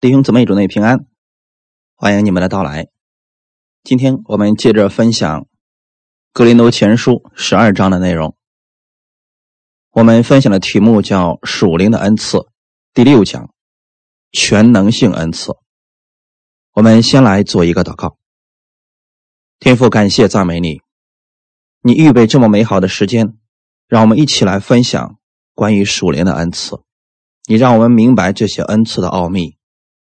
弟兄姊妹，主内平安，欢迎你们的到来。今天我们接着分享《格林多前书》十二章的内容。我们分享的题目叫“属灵的恩赐”，第六讲“全能性恩赐”。我们先来做一个祷告。天父，感谢赞美你，你预备这么美好的时间，让我们一起来分享关于属灵的恩赐。你让我们明白这些恩赐的奥秘。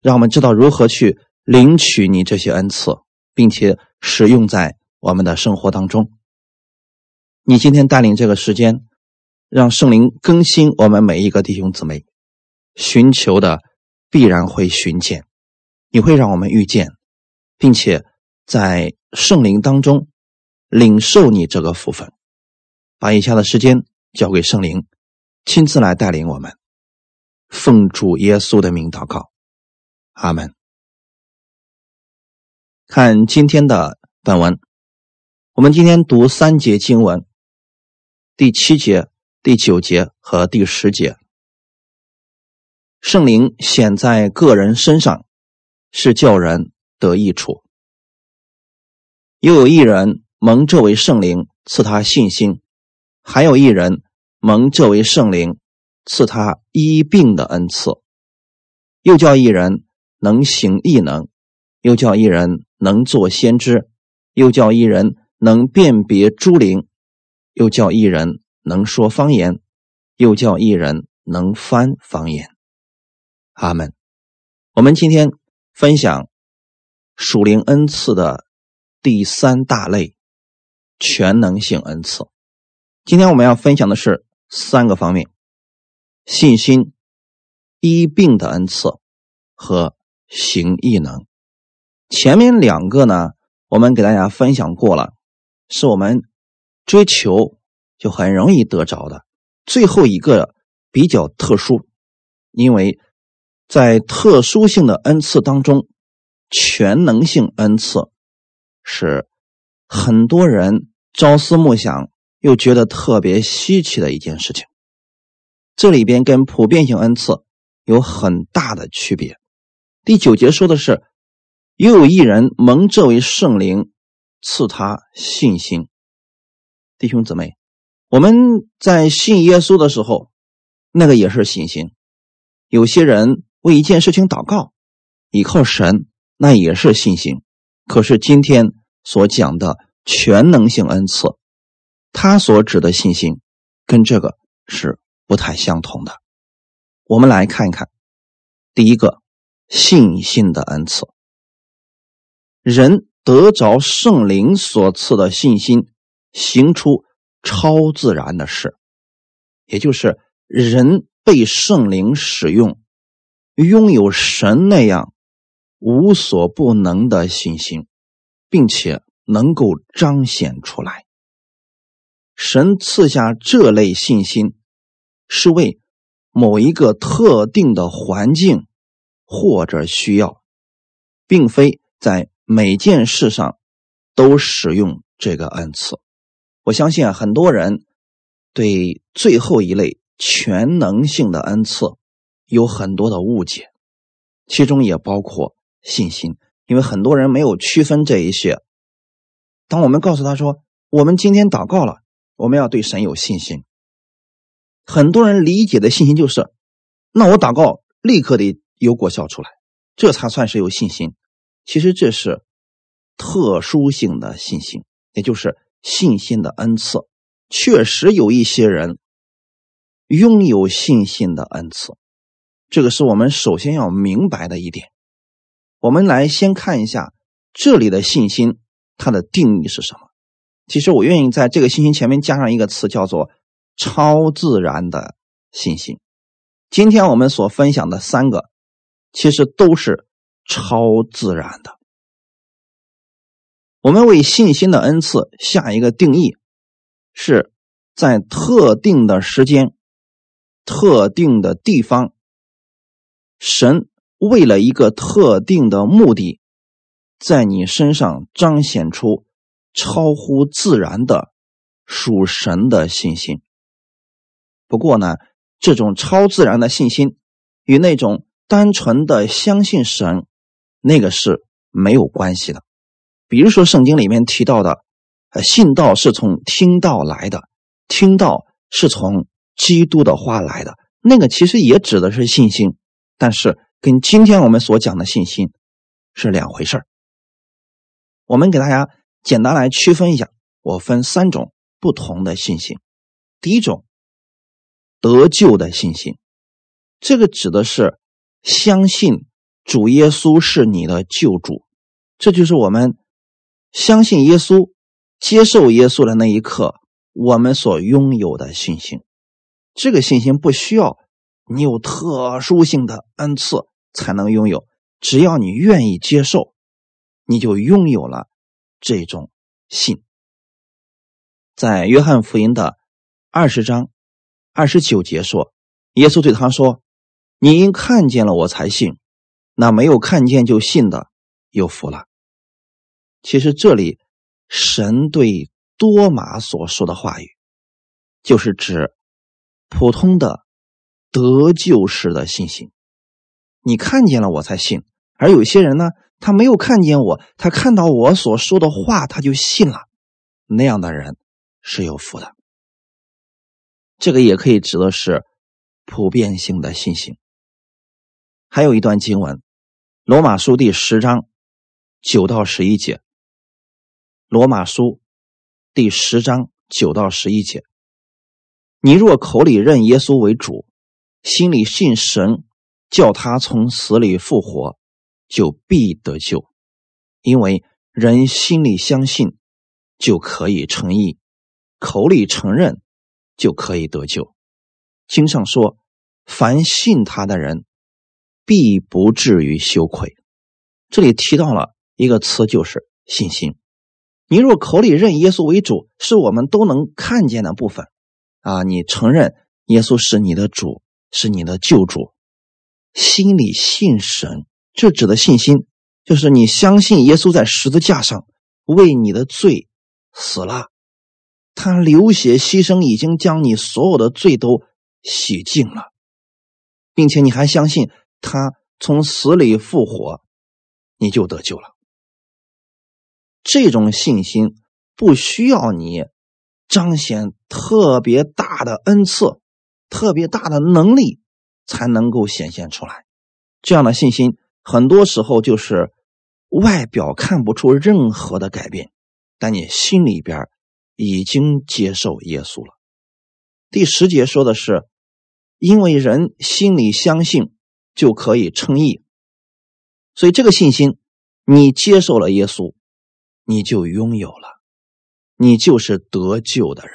让我们知道如何去领取你这些恩赐，并且使用在我们的生活当中。你今天带领这个时间，让圣灵更新我们每一个弟兄姊妹，寻求的必然会寻见，你会让我们遇见，并且在圣灵当中领受你这个福分。把以下的时间交给圣灵，亲自来带领我们，奉主耶稣的名祷告。阿门。看今天的本文，我们今天读三节经文，第七节、第九节和第十节。圣灵显在个人身上，是叫人得益处。又有一人蒙这位圣灵赐他信心，还有一人蒙这位圣灵赐他医病的恩赐，又叫一人。能行异能，又叫一人能做先知，又叫一人能辨别诸灵，又叫一人能说方言，又叫一人能翻方言。阿门。我们今天分享属灵恩赐的第三大类——全能性恩赐。今天我们要分享的是三个方面：信心、医病的恩赐和。行异能，前面两个呢，我们给大家分享过了，是我们追求就很容易得着的。最后一个比较特殊，因为在特殊性的恩赐当中，全能性恩赐是很多人朝思暮想又觉得特别稀奇的一件事情。这里边跟普遍性恩赐有很大的区别。第九节说的是，又有一人蒙这位圣灵赐他信心。弟兄姊妹，我们在信耶稣的时候，那个也是信心。有些人为一件事情祷告，依靠神，那也是信心。可是今天所讲的全能性恩赐，他所指的信心，跟这个是不太相同的。我们来看一看，第一个。信心的恩赐，人得着圣灵所赐的信心，行出超自然的事，也就是人被圣灵使用，拥有神那样无所不能的信心，并且能够彰显出来。神赐下这类信心，是为某一个特定的环境。或者需要，并非在每件事上都使用这个恩赐。我相信啊，很多人对最后一类全能性的恩赐有很多的误解，其中也包括信心，因为很多人没有区分这一些。当我们告诉他说：“我们今天祷告了，我们要对神有信心。”很多人理解的信心就是：那我祷告立刻得。有果效出来，这才算是有信心。其实这是特殊性的信心，也就是信心的恩赐。确实有一些人拥有信心的恩赐，这个是我们首先要明白的一点。我们来先看一下这里的信心，它的定义是什么？其实我愿意在这个信心前面加上一个词，叫做超自然的信心。今天我们所分享的三个。其实都是超自然的。我们为信心的恩赐下一个定义，是在特定的时间、特定的地方，神为了一个特定的目的，在你身上彰显出超乎自然的属神的信心。不过呢，这种超自然的信心与那种。单纯的相信神，那个是没有关系的。比如说圣经里面提到的，呃，信道是从听道来的，听道是从基督的话来的，那个其实也指的是信心，但是跟今天我们所讲的信心是两回事儿。我们给大家简单来区分一下，我分三种不同的信心。第一种，得救的信心，这个指的是相信主耶稣是你的救主，这就是我们相信耶稣、接受耶稣的那一刻，我们所拥有的信心。这个信心不需要你有特殊性的恩赐才能拥有，只要你愿意接受，你就拥有了这种信。在约翰福音的。二十章二十九节说：“耶稣对他说，你因看见了我才信，那没有看见就信的有福了。”其实这里神对多马所说的话语，就是指普通的得救式的信心。你看见了我才信，而有些人呢，他没有看见我，他看到我所说的话，他就信了。那样的人是有福的。这个也可以指的是普遍性的信心。还有一段经文，《罗马书》第十章九到十一节，《罗马书》第十章九到十一节：你若口里认耶稣为主，心里信神，叫他从死里复活，就必得救。因为人心里相信，就可以成义；口里承认。就可以得救。经上说：“凡信他的人，必不至于羞愧。”这里提到了一个词，就是信心。你若口里认耶稣为主，是我们都能看见的部分啊！你承认耶稣是你的主，是你的救主，心里信神，这指的信心，就是你相信耶稣在十字架上为你的罪死了。他流血牺牲，已经将你所有的罪都洗净了，并且你还相信他从死里复活，你就得救了。这种信心不需要你彰显特别大的恩赐、特别大的能力才能够显现出来。这样的信心很多时候就是外表看不出任何的改变，但你心里边。已经接受耶稣了。第十节说的是，因为人心里相信，就可以称义。所以这个信心，你接受了耶稣，你就拥有了，你就是得救的人。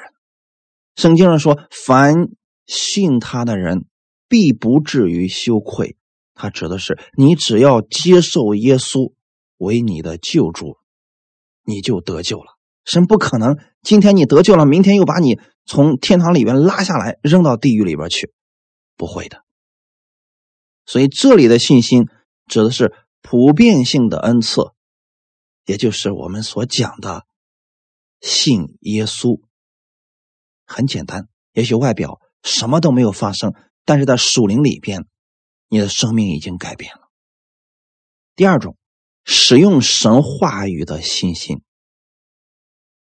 圣经上说，凡信他的人，必不至于羞愧。他指的是，你只要接受耶稣为你的救主，你就得救了。神不可能，今天你得救了，明天又把你从天堂里边拉下来，扔到地狱里边去，不会的。所以这里的信心指的是普遍性的恩赐，也就是我们所讲的信耶稣。很简单，也许外表什么都没有发生，但是在属灵里边，你的生命已经改变了。第二种，使用神话语的信心。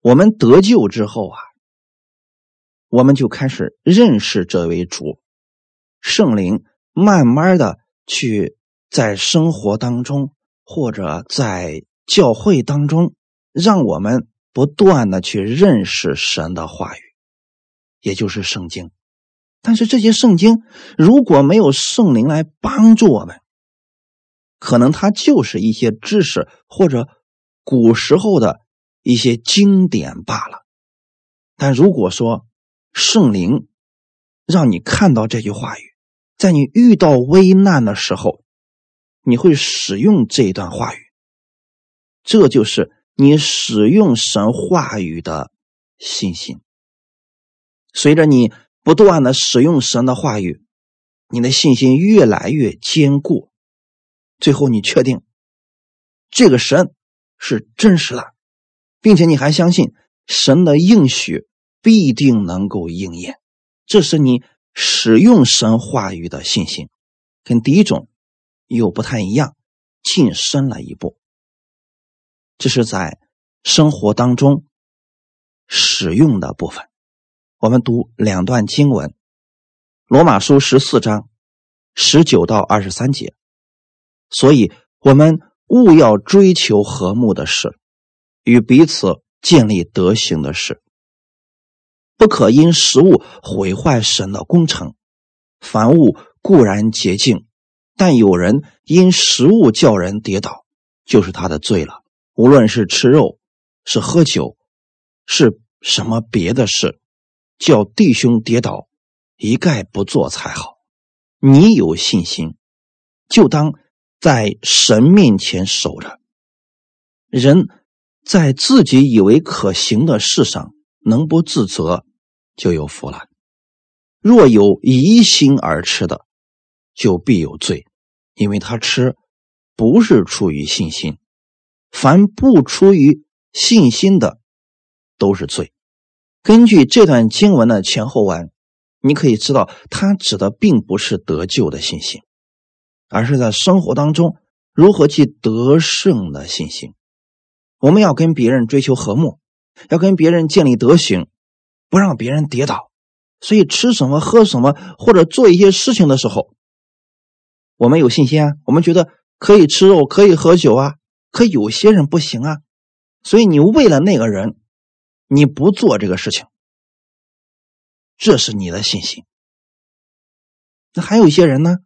我们得救之后啊，我们就开始认识这位主，圣灵慢慢的去在生活当中或者在教会当中，让我们不断的去认识神的话语，也就是圣经。但是这些圣经如果没有圣灵来帮助我们，可能它就是一些知识或者古时候的。一些经典罢了，但如果说圣灵让你看到这句话语，在你遇到危难的时候，你会使用这一段话语，这就是你使用神话语的信心。随着你不断的使用神的话语，你的信心越来越坚固，最后你确定这个神是真实的。并且你还相信神的应许必定能够应验，这是你使用神话语的信心。跟第一种又不太一样，晋升了一步。这是在生活当中使用的部分。我们读两段经文，《罗马书》十四章十九到二十三节。所以，我们务要追求和睦的事，与彼此建立德行的事，不可因食物毁坏神的工程。凡物固然洁净，但有人因食物叫人跌倒，就是他的罪了。无论是吃肉，是喝酒，是什么别的事，叫弟兄跌倒，一概不做才好。你有信心，就当在神面前守着。人在自己以为可行的事上能不自责，就有福了。若有疑心而吃的，就必有罪，因为他吃不是出于信心。凡不出于信心的，都是罪。根据这段经文的前后文，你可以知道，他指的并不是得救的信心，而是在生活当中如何去得胜的信心。我们要跟别人追求和睦，要跟别人建立德行，不让别人跌倒。所以吃什么、喝什么，或者做一些事情的时候，我们有信心啊，我们觉得可以吃肉，可以喝酒啊。可有些人不行啊，所以你为了那个人，你不做这个事情，这是你的信心。那还有一些人呢，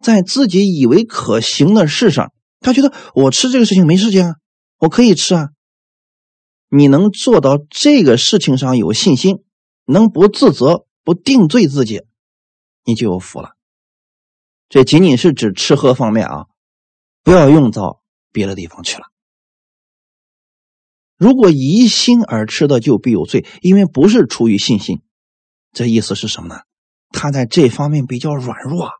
在自己以为可行的事上，他觉得我吃这个事情没事情啊，我可以吃啊。你能做到这个事情上有信心，能不自责、不定罪自己，你就有福了。这仅仅是指吃喝方面啊，不要用到。别的地方去了。如果疑心而吃的，就必有罪，因为不是出于信心。这意思是什么呢？他在这方面比较软弱。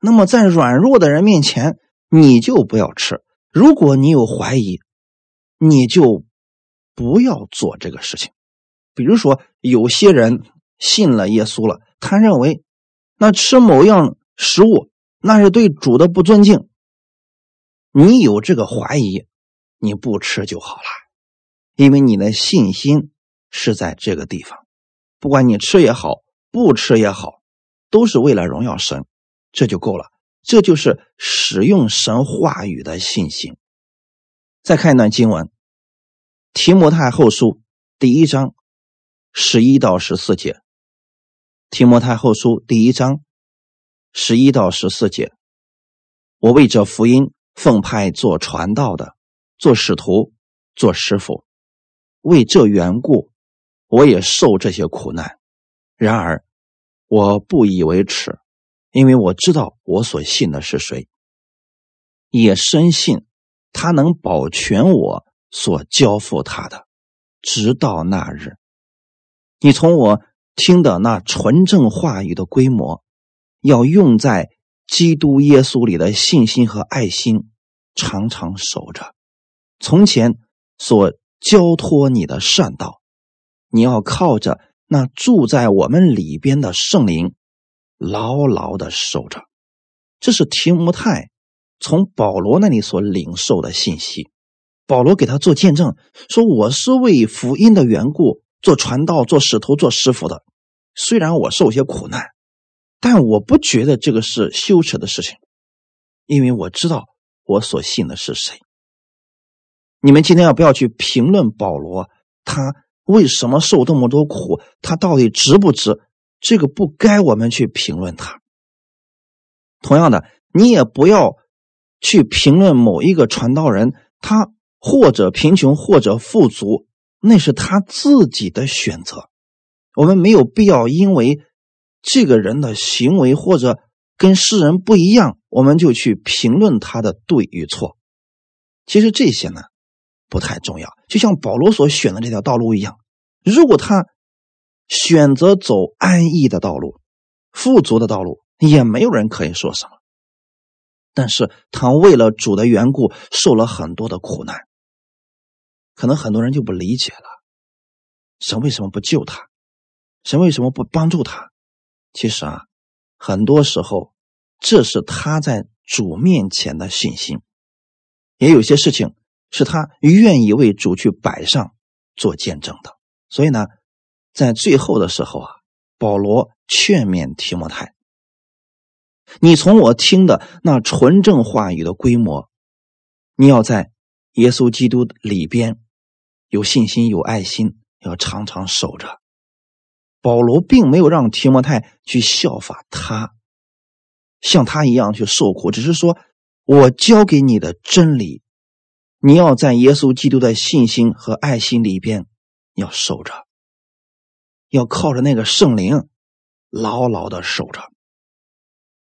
那么在软弱的人面前，你就不要吃。如果你有怀疑，你就不要做这个事情。比如说，有些人信了耶稣了，他认为那吃某样食物那是对主的不尊敬。你有这个怀疑，你不吃就好了，因为你的信心是在这个地方。不管你吃也好，不吃也好，都是为了荣耀神，这就够了。这就是使用神话语的信心。再看一段经文，《提摩太后书》第一章十一到十四节，《提摩太后书》第一章十一到十四节，我为这福音。奉派做传道的，做使徒，做师傅，为这缘故，我也受这些苦难。然而，我不以为耻，因为我知道我所信的是谁，也深信他能保全我所交付他的，直到那日。你从我听的那纯正话语的规模，要用在。基督耶稣里的信心和爱心，常常守着。从前所交托你的善道，你要靠着那住在我们里边的圣灵，牢牢的守着。这是提摩太从保罗那里所领受的信息。保罗给他做见证，说：“我是为福音的缘故做传道、做使徒、做师傅的。虽然我受些苦难。”但我不觉得这个是羞耻的事情，因为我知道我所信的是谁。你们今天要不要去评论保罗？他为什么受这么多苦？他到底值不值？这个不该我们去评论他。同样的，你也不要去评论某一个传道人，他或者贫穷，或者富足，那是他自己的选择。我们没有必要因为。这个人的行为或者跟世人不一样，我们就去评论他的对与错。其实这些呢不太重要，就像保罗所选的这条道路一样。如果他选择走安逸的道路、富足的道路，也没有人可以说什么。但是他为了主的缘故，受了很多的苦难，可能很多人就不理解了：神为什么不救他？神为什么不帮助他？其实啊，很多时候，这是他在主面前的信心，也有些事情是他愿意为主去摆上做见证的。所以呢，在最后的时候啊，保罗劝勉提摩太：“你从我听的那纯正话语的规模，你要在耶稣基督里边有信心、有爱心，要常常守着。”保罗并没有让提摩太去效法他，像他一样去受苦，只是说：“我教给你的真理，你要在耶稣基督的信心和爱心里边要守着，要靠着那个圣灵牢牢的守着。”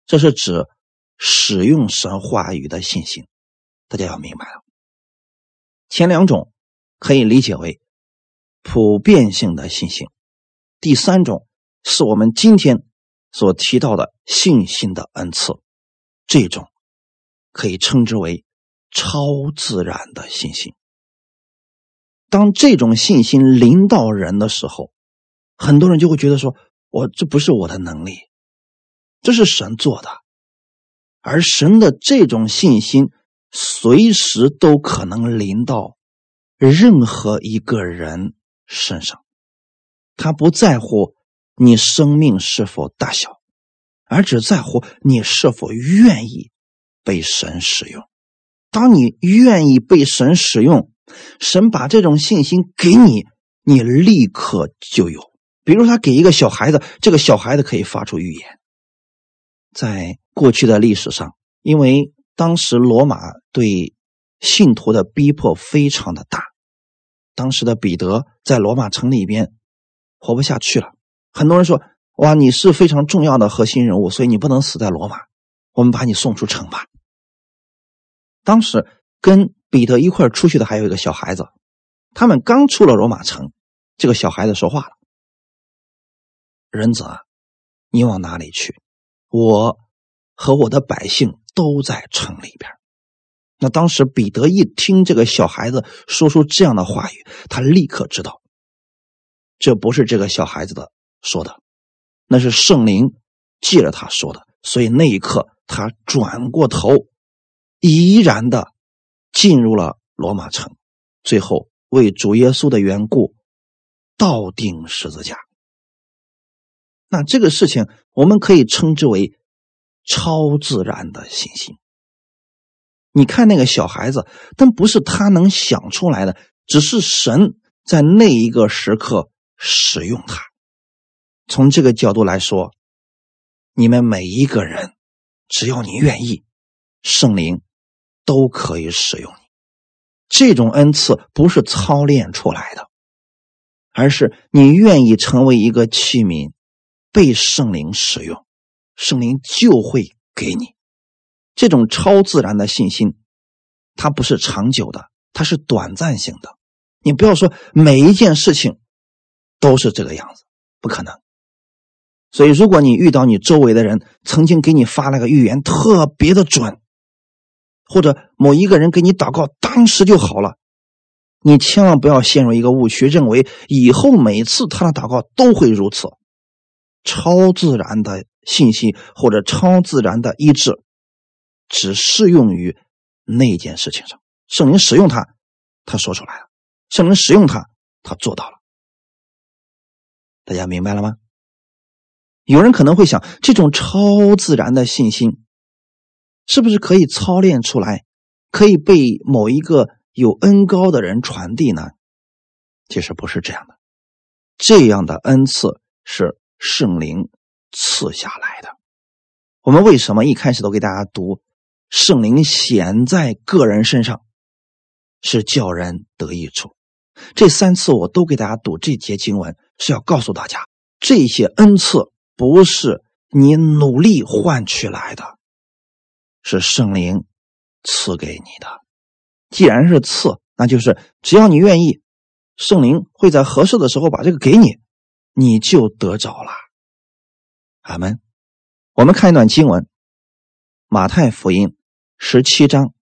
这是指使用神话语的信心，大家要明白了。前两种可以理解为普遍性的信心。第三种是我们今天所提到的信心的恩赐，这种可以称之为超自然的信心。当这种信心临到人的时候，很多人就会觉得说：“我这不是我的能力，这是神做的。”而神的这种信心，随时都可能临到任何一个人身上。他不在乎你生命是否大小，而只在乎你是否愿意被神使用。当你愿意被神使用，神把这种信心给你，你立刻就有。比如他给一个小孩子，这个小孩子可以发出预言。在过去的历史上，因为当时罗马对信徒的逼迫非常的大，当时的彼得在罗马城里边。活不下去了，很多人说：“哇，你是非常重要的核心人物，所以你不能死在罗马，我们把你送出城吧。”当时跟彼得一块出去的还有一个小孩子，他们刚出了罗马城，这个小孩子说话了：“仁子，你往哪里去？我和我的百姓都在城里边。”那当时彼得一听这个小孩子说出这样的话语，他立刻知道。这不是这个小孩子的说的，那是圣灵借着他说的。所以那一刻，他转过头，依然的进入了罗马城，最后为主耶稣的缘故倒钉十字架。那这个事情，我们可以称之为超自然的信心。你看那个小孩子，但不是他能想出来的，只是神在那一个时刻。使用他，从这个角度来说，你们每一个人，只要你愿意，圣灵都可以使用你。这种恩赐不是操练出来的，而是你愿意成为一个器皿，被圣灵使用，圣灵就会给你这种超自然的信心。它不是长久的，它是短暂性的。你不要说每一件事情。都是这个样子，不可能。所以，如果你遇到你周围的人曾经给你发了个预言，特别的准，或者某一个人给你祷告，当时就好了，你千万不要陷入一个误区，认为以后每次他的祷告都会如此。超自然的信息或者超自然的医治，只适用于那件事情上。圣灵使用它，他说出来了；圣灵使用它，他做到了。大家明白了吗？有人可能会想，这种超自然的信心，是不是可以操练出来，可以被某一个有恩高的人传递呢？其实不是这样的，这样的恩赐是圣灵赐下来的。我们为什么一开始都给大家读圣灵显在个人身上，是叫人得益处？这三次我都给大家读这节经文。是要告诉大家，这些恩赐不是你努力换取来的，是圣灵赐给你的。既然是赐，那就是只要你愿意，圣灵会在合适的时候把这个给你，你就得着了。阿门。我们看一段经文，《马太福音》十七章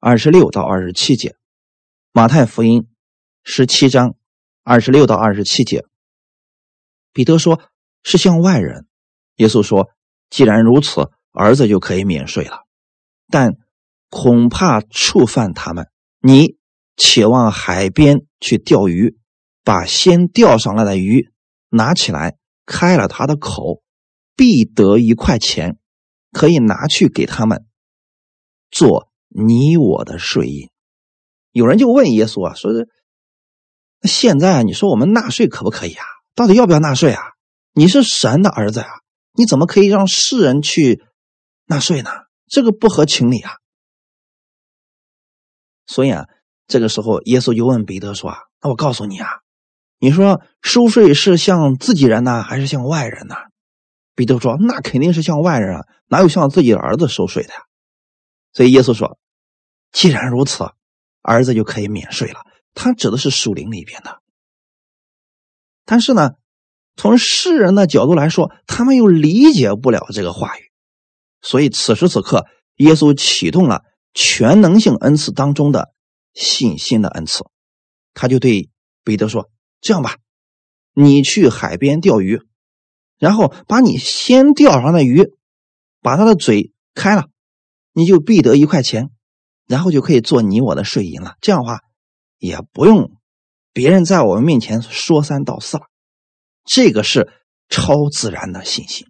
二十六到二十七节，《马太福音》十七章。二十六到二十七节，彼得说：“是向外人。”耶稣说：“既然如此，儿子就可以免税了。但恐怕触犯他们。你且往海边去钓鱼，把先钓上来的鱼拿起来，开了它的口，必得一块钱，可以拿去给他们做你我的税银。有人就问耶稣啊，说是现在你说我们纳税可不可以啊？到底要不要纳税啊？你是神的儿子啊，你怎么可以让世人去纳税呢？这个不合情理啊！所以啊，这个时候耶稣就问彼得说：“啊，那我告诉你啊，你说收税是向自己人呢，还是向外人呢？”彼得说：“那肯定是向外人啊，哪有向自己的儿子收税的呀？”所以耶稣说：“既然如此，儿子就可以免税了。”他指的是属灵里边的，但是呢。从世人的角度来说，他们又理解不了这个话语，所以此时此刻，耶稣启动了全能性恩赐当中的信心的恩赐，他就对彼得说：“这样吧，你去海边钓鱼，然后把你先钓上的鱼，把它的嘴开了，你就必得一块钱，然后就可以做你我的税银了。这样的话，也不用别人在我们面前说三道四了。”这个是超自然的信心，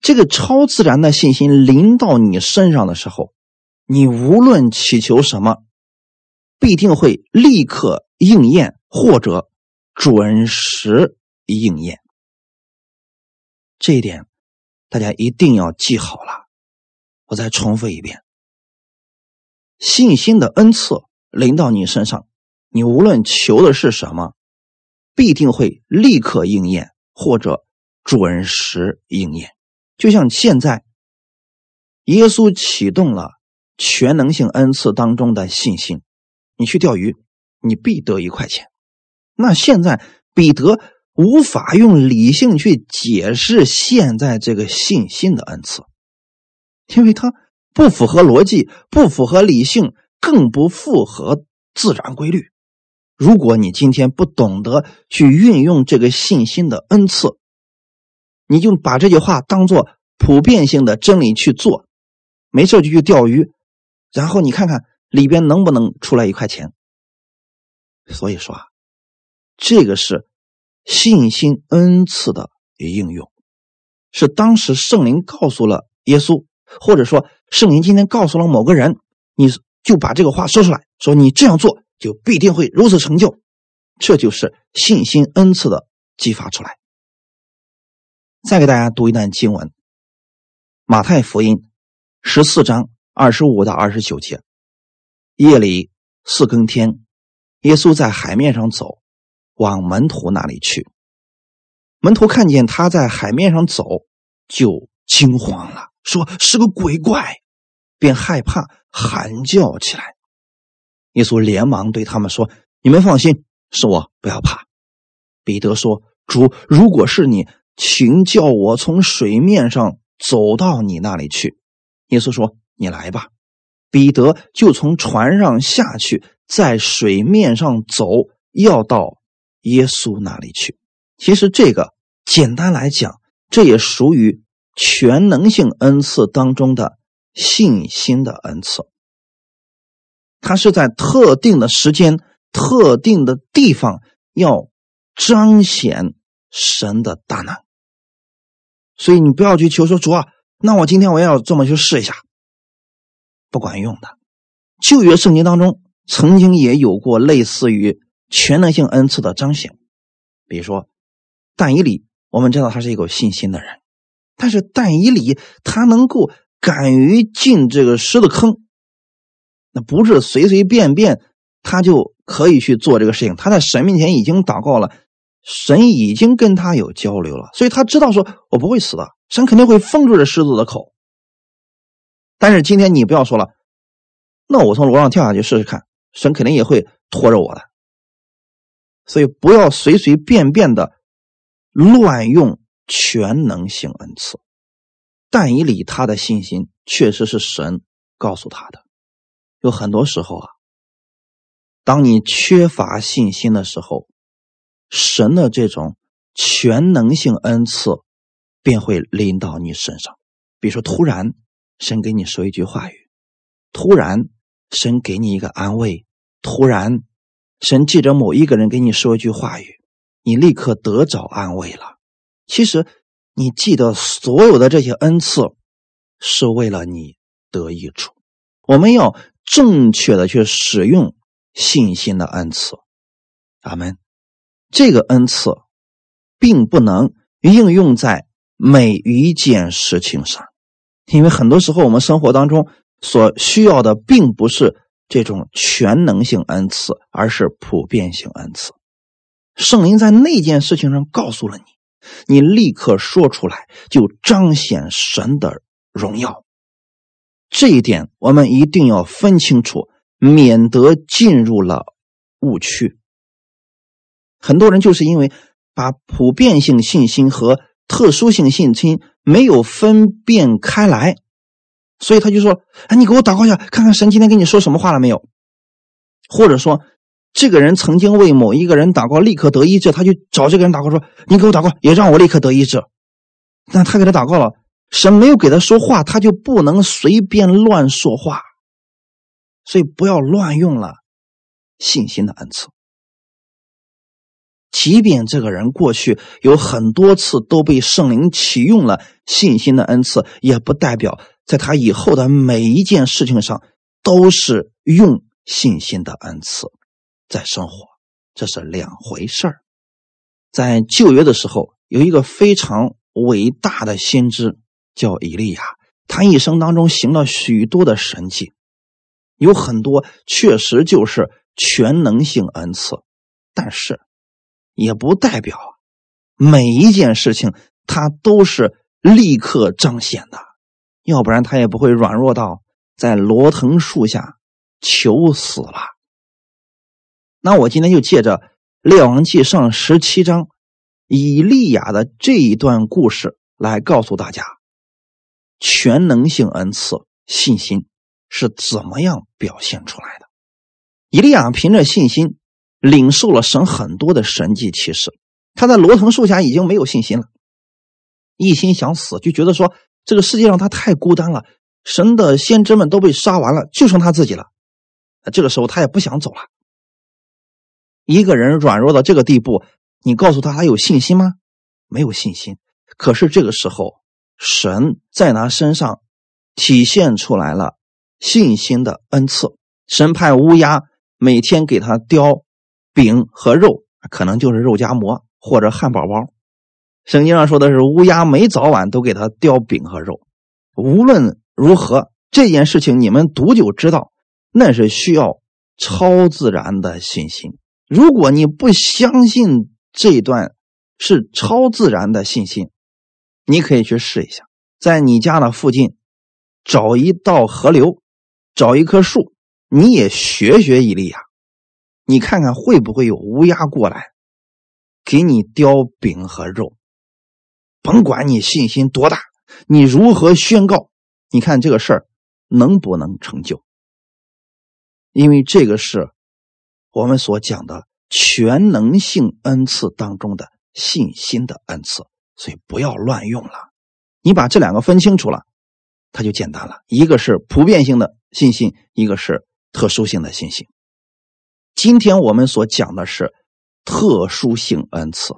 这个超自然的信心临到你身上的时候，你无论祈求什么，必定会立刻应验或者准时应验。这一点大家一定要记好了。我再重复一遍：信心的恩赐临到你身上，你无论求的是什么。必定会立刻应验，或者准时应验。就像现在，耶稣启动了全能性恩赐当中的信心，你去钓鱼，你必得一块钱。那现在彼得无法用理性去解释现在这个信心的恩赐，因为他不符合逻辑，不符合理性，更不符合自然规律。如果你今天不懂得去运用这个信心的恩赐，你就把这句话当做普遍性的真理去做，没事就去钓鱼，然后你看看里边能不能出来一块钱。所以说啊，这个是信心恩赐的应用，是当时圣灵告诉了耶稣，或者说圣灵今天告诉了某个人，你就把这个话说出来，说你这样做。就必定会如此成就，这就是信心恩赐的激发出来。再给大家读一段经文，《马太福音》十四章二十五到二十九节。夜里四更天，耶稣在海面上走，往门徒那里去。门徒看见他在海面上走，就惊慌了，说是个鬼怪，便害怕，喊叫起来。耶稣连忙对他们说：“你们放心，是我，不要怕。”彼得说：“主，如果是你，请叫我从水面上走到你那里去。”耶稣说：“你来吧。”彼得就从船上下去，在水面上走，要到耶稣那里去。其实这个简单来讲，这也属于全能性恩赐当中的信心的恩赐。他是在特定的时间、特定的地方要彰显神的大能，所以你不要去求说主啊，那我今天我要这么去试一下，不管用的。旧约圣经当中曾经也有过类似于全能性恩赐的彰显，比如说但以理，我们知道他是一个有信心的人，但是但以理他能够敢于进这个狮子坑。那不是随随便便他就可以去做这个事情。他在神面前已经祷告了，神已经跟他有交流了，所以他知道说：“我不会死的，神肯定会封住这狮子的口。”但是今天你不要说了，那我从楼上跳下去试试看，神肯定也会拖着我的。所以不要随随便便的乱用全能性恩赐。但以理他的信心确实是神告诉他的。有很多时候啊，当你缺乏信心的时候，神的这种全能性恩赐便会临到你身上。比如说，突然神给你说一句话语，突然神给你一个安慰，突然神记着某一个人给你说一句话语，你立刻得着安慰了。其实你记得所有的这些恩赐，是为了你得益处。我们要正确的去使用信心的恩赐。阿门。这个恩赐并不能应用在每一件事情上，因为很多时候我们生活当中。所需要的并不是这种全能性恩赐，而是普遍性恩赐。圣灵在那件事情上告诉了你，你立刻说出来，就彰显神的荣耀。这一点我们一定要分清楚，免得进入了误区。很多人就是因为把普遍性信心和特殊性信心没有分辨开来。所以他就说：“哎，你给我祷告一下，看看神今天跟你说什么话了没有？或者说，这个人曾经为某一个人祷告，立刻得医治，他就找这个人祷告说：‘你给我祷告，也让我立刻得医治。’那他给他祷告了，神没有给他说话，他就不能随便乱说话。所以不要乱用了信心的恩赐。即便这个人过去有很多次都被圣灵启用了信心的恩赐，也不代表。”在他以后的每一件事情上，都是用信心的恩赐在生活，这是两回事儿。在旧约的时候，有一个非常伟大的先知叫以利亚，他一生当中行了许多的神迹，有很多确实就是全能性恩赐，但是也不代表每一件事情他都是立刻彰显的。要不然他也不会软弱到在罗藤树下求死了。那我今天就借着《列王记上》十七章以利亚的这一段故事来告诉大家，全能性恩赐信心是怎么样表现出来的。以利亚凭着信心领受了神很多的神迹奇事，他在罗藤树下已经没有信心了，一心想死，就觉得说。这个世界上他太孤单了，神的先知们都被杀完了，就剩他自己了。这个时候他也不想走了。一个人软弱到这个地步，你告诉他他有信心吗？没有信心。可是这个时候，神在他身上体现出来了信心的恩赐。神派乌鸦每天给他叼饼和肉，可能就是肉夹馍或者汉堡包。圣经上说的是乌鸦每早晚都给他叼饼和肉。无论如何，这件事情你们读就知道，那是需要超自然的信心。如果你不相信这一段是超自然的信心，你可以去试一下，在你家的附近找一道河流，找一棵树，你也学学伊利亚，你看看会不会有乌鸦过来给你叼饼和肉。甭管你信心多大，你如何宣告？你看这个事儿能不能成就？因为这个是我们所讲的全能性恩赐当中的信心的恩赐，所以不要乱用了。你把这两个分清楚了，它就简单了。一个是普遍性的信心，一个是特殊性的信心。今天我们所讲的是特殊性恩赐。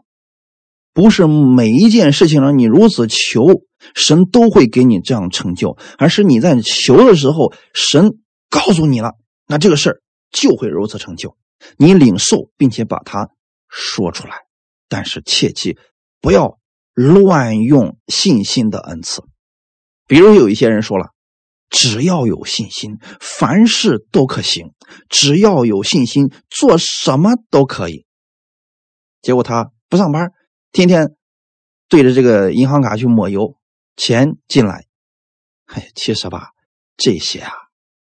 不是每一件事情上你如此求，神都会给你这样成就，而是你在求的时候，神告诉你了，那这个事儿就会如此成就。你领受并且把它说出来，但是切记不要乱用信心的恩赐。比如有一些人说了，只要有信心，凡事都可行；只要有信心，做什么都可以。结果他不上班。天天对着这个银行卡去抹油，钱进来。哎，其实吧，这些啊，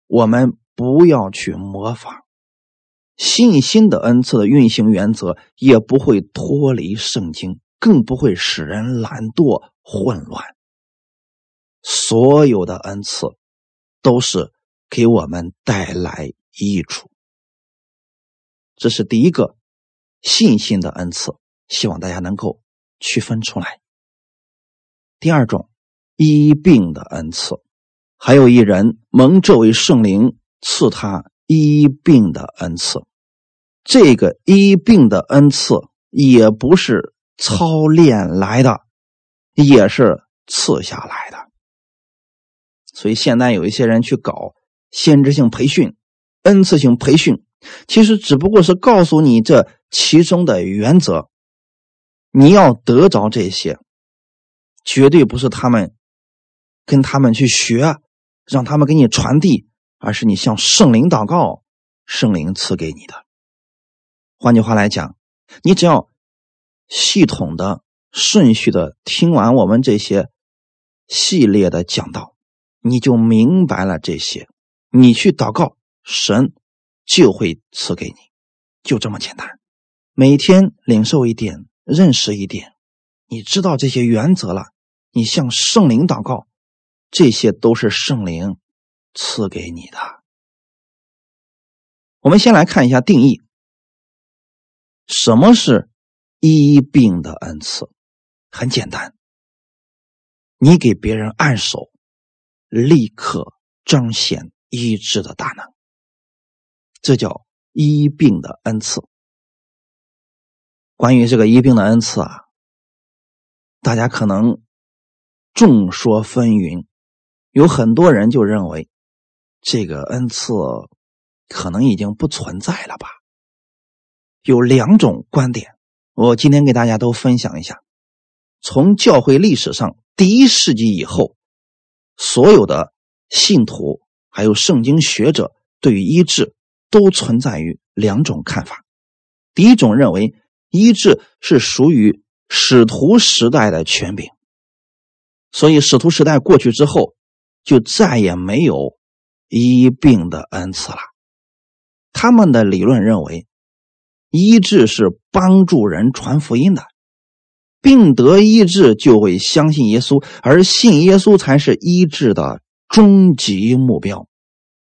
我们不要去模仿。信心的恩赐的运行原则也不会脱离圣经，更不会使人懒惰混乱。所有的恩赐都是给我们带来益处。这是第一个信心的恩赐。希望大家能够区分出来。第二种，医病的恩赐，还有一人蒙这位圣灵赐他医病的恩赐。这个医病的恩赐也不是操练来的，也是赐下来的。所以现在有一些人去搞先知性培训、恩赐性培训，其实只不过是告诉你这其中的原则。你要得着这些，绝对不是他们跟他们去学，让他们给你传递，而是你向圣灵祷告，圣灵赐给你的。换句话来讲，你只要系统的、顺序的听完我们这些系列的讲道，你就明白了这些。你去祷告，神就会赐给你，就这么简单。每天领受一点，认识一点，你知道这些原则了，你向圣灵祷告，这些都是圣灵赐给你的。我们先来看一下定义。什么是医病的恩赐？很简单，你给别人按手，立刻彰显医治的大能，这叫医病的恩赐。关于这个医病的恩赐啊，大家可能众说纷纭，有很多人就认为这个恩赐可能已经不存在了吧。有两种观点，我今天给大家都分享一下。从教会历史上第一世纪以后，所有的信徒还有圣经学者对于医治都存在于两种看法。第一种认为医治是属于使徒时代的权柄，所以使徒时代过去之后，就再也没有医病的恩赐了。他们的理论认为。医治是帮助人传福音的，病得医治就会相信耶稣，而信耶稣才是医治的终极目标。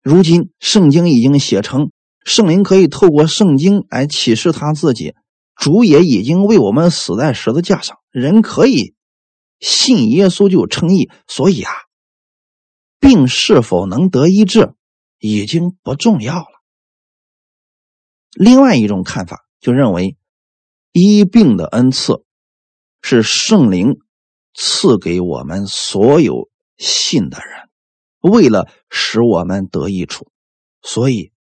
如今圣经已经写成，圣灵可以透过圣经来启示他自己，主也已经为我们死在十字架上，人可以信耶稣就称义。所以啊，病是否能得医治已经不重要了。另外一种看法。就认为医病的恩赐是圣灵赐给我们所有信的人，为了使我们得益处，所以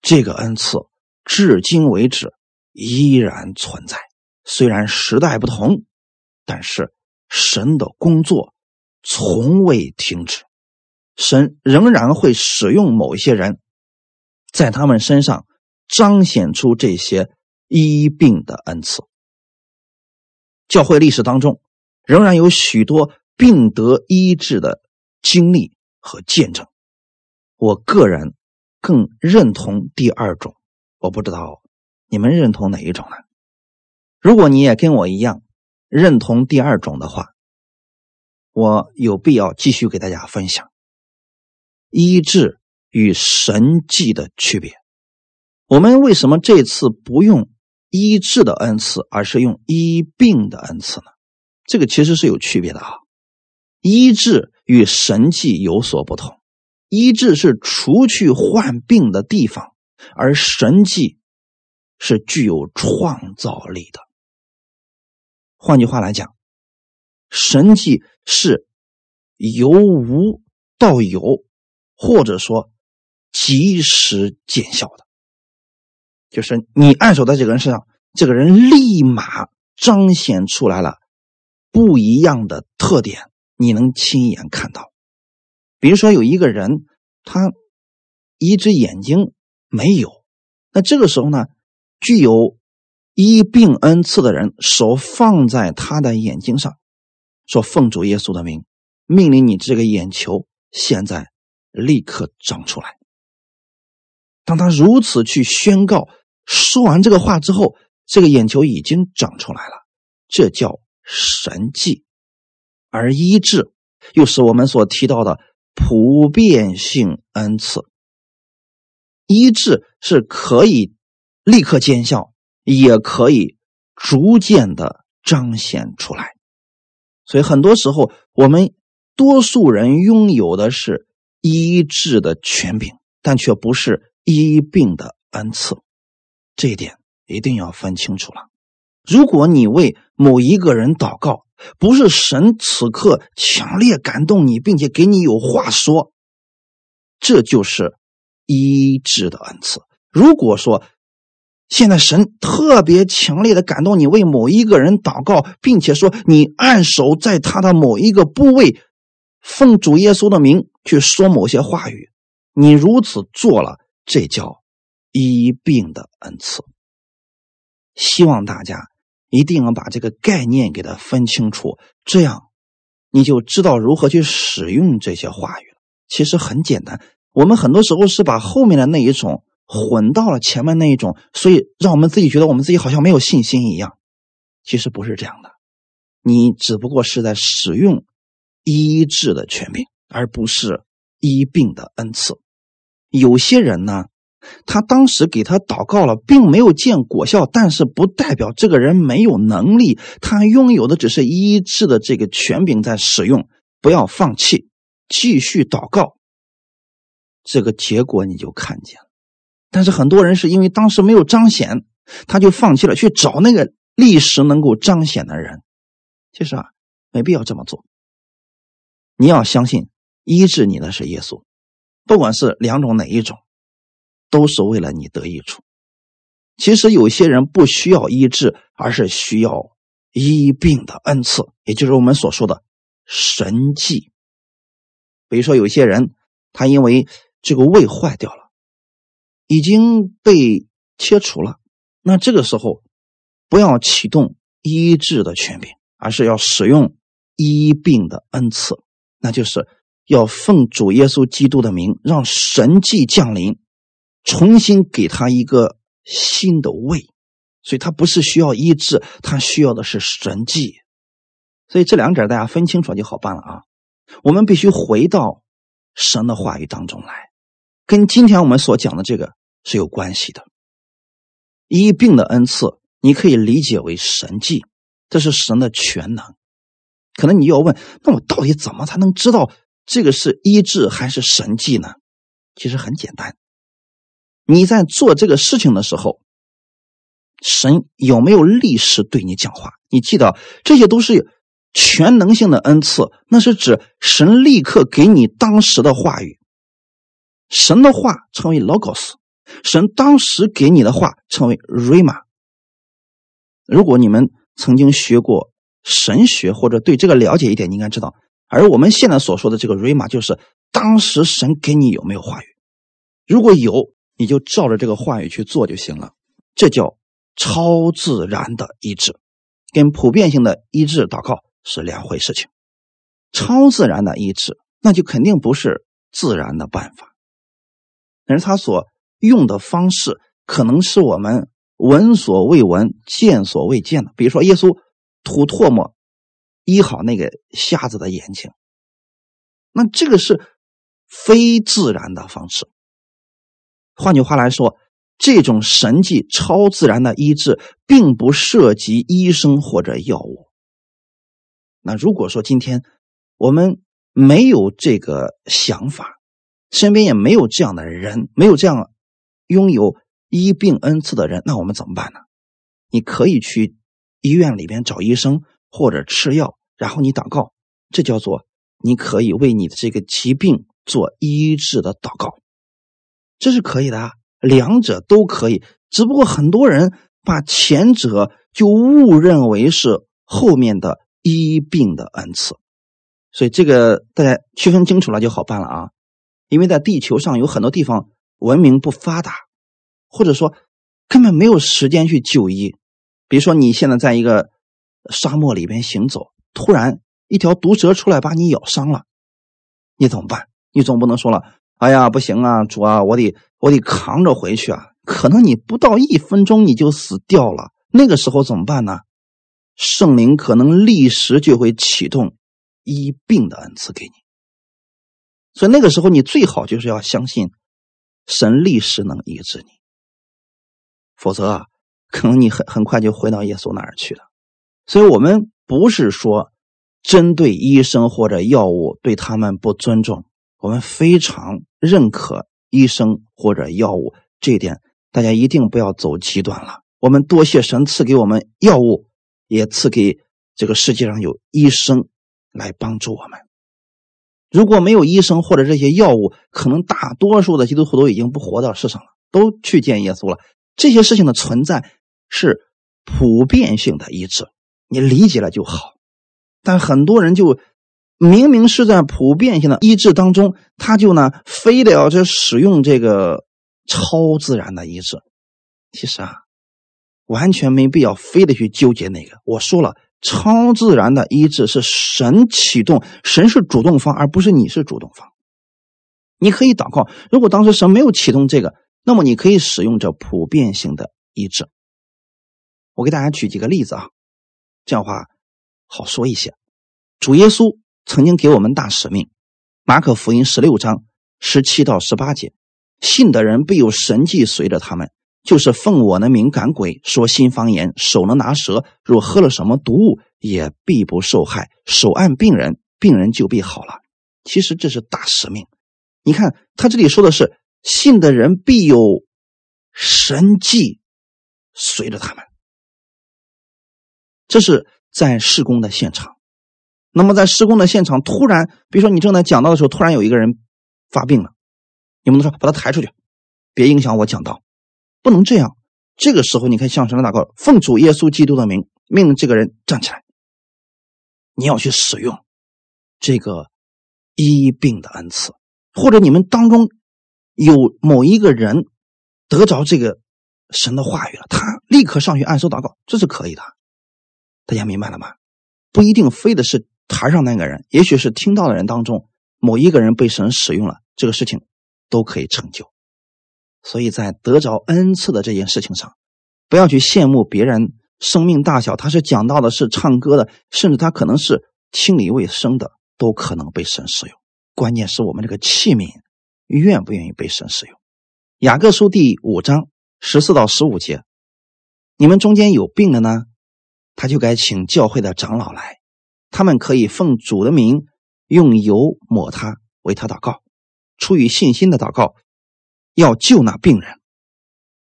这个恩赐至今为止依然存在。虽然时代不同，但是神的工作从未停止，神仍然会使用某一些人，在他们身上。彰显出这些医病的恩赐。教会历史当中，仍然有许多病得医治的经历和见证。我个人更认同第二种，我不知道你们认同哪一种呢？如果你也跟我一样认同第二种的话，我有必要继续给大家分享医治与神迹的区别。我们为什么这次不用医治的恩赐，而是用医病的恩赐呢？这个其实是有区别的啊。医治与神迹有所不同，医治是除去患病的地方，而神迹是具有创造力的。换句话来讲，神迹是由无到有，或者说及时见效的。就是你按手在这个人身上，这个人立马彰显出来了不一样的特点，你能亲眼看到。比如说有一个人，他一只眼睛没有，那这个时候呢，具有医病恩赐的人手放在他的眼睛上，说奉主耶稣的名，命令你这个眼球现在立刻长出来。当他如此去宣告。说完这个话之后，这个眼球已经长出来了，这叫神迹。而医治又是我们所提到的普遍性恩赐。医治是可以立刻见效，也可以逐渐的彰显出来。所以很多时候，我们多数人拥有的是医治的权柄，但却不是医病的恩赐。这一点一定要分清楚了。如果你为某一个人祷告，不是神此刻强烈感动你，并且给你有话说，这就是医治的恩赐。如果说现在神特别强烈的感动你为某一个人祷告，并且说你按手在他的某一个部位，奉主耶稣的名去说某些话语，你如此做了，这叫医病的恩赐。希望大家。一定要把这个概念给它分清楚，这样你就知道如何去使用这些话语了。其实很简单，我们很多时候是把后面的那一种混到了前面那一种，所以让我们自己觉得我们自己好像没有信心一样。其实不是这样的，你只不过是在使用医治的权柄，而不是医病的恩赐。有些人呢。他当时给他祷告了，并没有见果效，但是不代表这个人没有能力。他拥有的只是医治的这个权柄在使用，不要放弃，继续祷告。这个结果你就看见了。但是很多人是因为当时没有彰显，他就放弃了，去找那个历史能够彰显的人。其实啊，没必要这么做。你要相信，医治你的是耶稣，不管是两种哪一种。都是为了你得益处。其实有些人不需要医治，而是需要医病的恩赐，也就是我们所说的神迹。比如说，有些人他因为这个胃坏掉了，已经被切除了，那这个时候不要启动医治的权柄，而是要使用医病的恩赐，那就是要奉主耶稣基督的名，让神迹降临。重新给他一个新的位，所以他不是需要医治，他需要的是神迹。所以这两者大家分清楚就好办了啊。我们必须回到神的话语当中来，跟今天我们所讲的这个是有关系的。医病的恩赐，你可以理解为神迹，这是神的全能。可能你要问，那我到底怎么才能知道这个是医治还是神迹呢？其实很简单。你在做这个事情的时候，神有没有立时对你讲话？你记得，这些都是全能性的恩赐，那是指神立刻给你当时的话语。神的话称为 logos，神当时给你的话称为 rama。如果你们曾经学过神学或者对这个了解一点，你应该知道。而我们现在所说的这个 rama，就是当时神给你有没有话语？如果有。你就照着这个话语去做就行了，这叫超自然的医治，跟普遍性的医治祷告是两回事情。超自然的医治，那就肯定不是自然的办法，而他所用的方式，可能是我们闻所未闻、见所未见的。比如说，耶稣吐唾沫医好那个瞎子的眼睛，那这个是非自然的方式。换句话来说，这种神迹、超自然的医治，并不涉及医生或者药物。那如果说今天我们没有这个想法，身边也没有这样的人，没有这样拥有医病恩赐的人，那我们怎么办呢？你可以去医院里边找医生，或者吃药，然后你祷告，这叫做你可以为你的这个疾病做医治的祷告。这是可以的，两者都可以，只不过很多人把前者就误认为是后面的医病的恩赐，所以这个大家区分清楚了就好办了啊。因为在地球上有很多地方文明不发达，或者说根本没有时间去就医。比如说你现在在一个沙漠里边行走，突然一条毒蛇出来把你咬伤了，你怎么办？你总不能说了。哎呀，不行啊，主啊，我得我得扛着回去啊！可能你不到一分钟你就死掉了，那个时候怎么办呢？圣灵可能立时就会启动医病的恩赐给你，所以那个时候你最好就是要相信神立时能医治你，否则啊，可能你很很快就回到耶稣那儿去了。所以我们不是说针对医生或者药物对他们不尊重。我们非常认可医生或者药物这一点，大家一定不要走极端了。我们多谢神赐给我们药物，也赐给这个世界上有医生来帮助我们。如果没有医生或者这些药物，可能大多数的基督徒都已经不活到世上了，都去见耶稣了。这些事情的存在是普遍性的医治，你理解了就好。但很多人就明明是在普遍性的医治当中，他就呢非得要去使用这个超自然的医治。其实啊，完全没必要非得去纠结那个。我说了。超自然的医治是神启动，神是主动方，而不是你是主动方。你可以祷告，如果当时神没有启动这个，那么你可以使用这普遍性的医治。我给大家举几个例子啊，这样话好说一些。主耶稣曾经给我们大使命，马可福音十六章十七到十八节，信的人必有神迹随着他们。就是奉我的名赶鬼，说新方言，手能拿蛇，若喝了什么毒物，也必不受害。手按病人，病人就必好了。其实这是大使命。你看他这里说的是，信的人必有神迹随着他们。这是在施工的现场。那么在施工的现场，突然，比如说你正在讲道的时候，突然有一个人发病了，你们能说把他抬出去，别影响我讲道。不能这样，这个时候你可以向神祷告，奉主耶稣基督的名，命令这个人站起来。你要去使用这个医病的恩赐，或者你们当中有某一个人得着这个神的话语了，他立刻上去按手祷告，这是可以的。大家明白了吗？不一定非得是台上那个人，也许是听到的人当中某一个人被神使用了，这个事情都可以成就。所以在得着恩赐的这件事情上，不要去羡慕别人生命大小。他是讲到的，是唱歌的，甚至他可能是清理卫生的，都可能被神使用。关键是我们这个器皿愿不愿意被神使用。雅各书第五章十四到十五节，你们中间有病的呢，他就该请教会的长老来，他们可以奉主的名用油抹他，为他祷告，出于信心的祷告。要救那病人，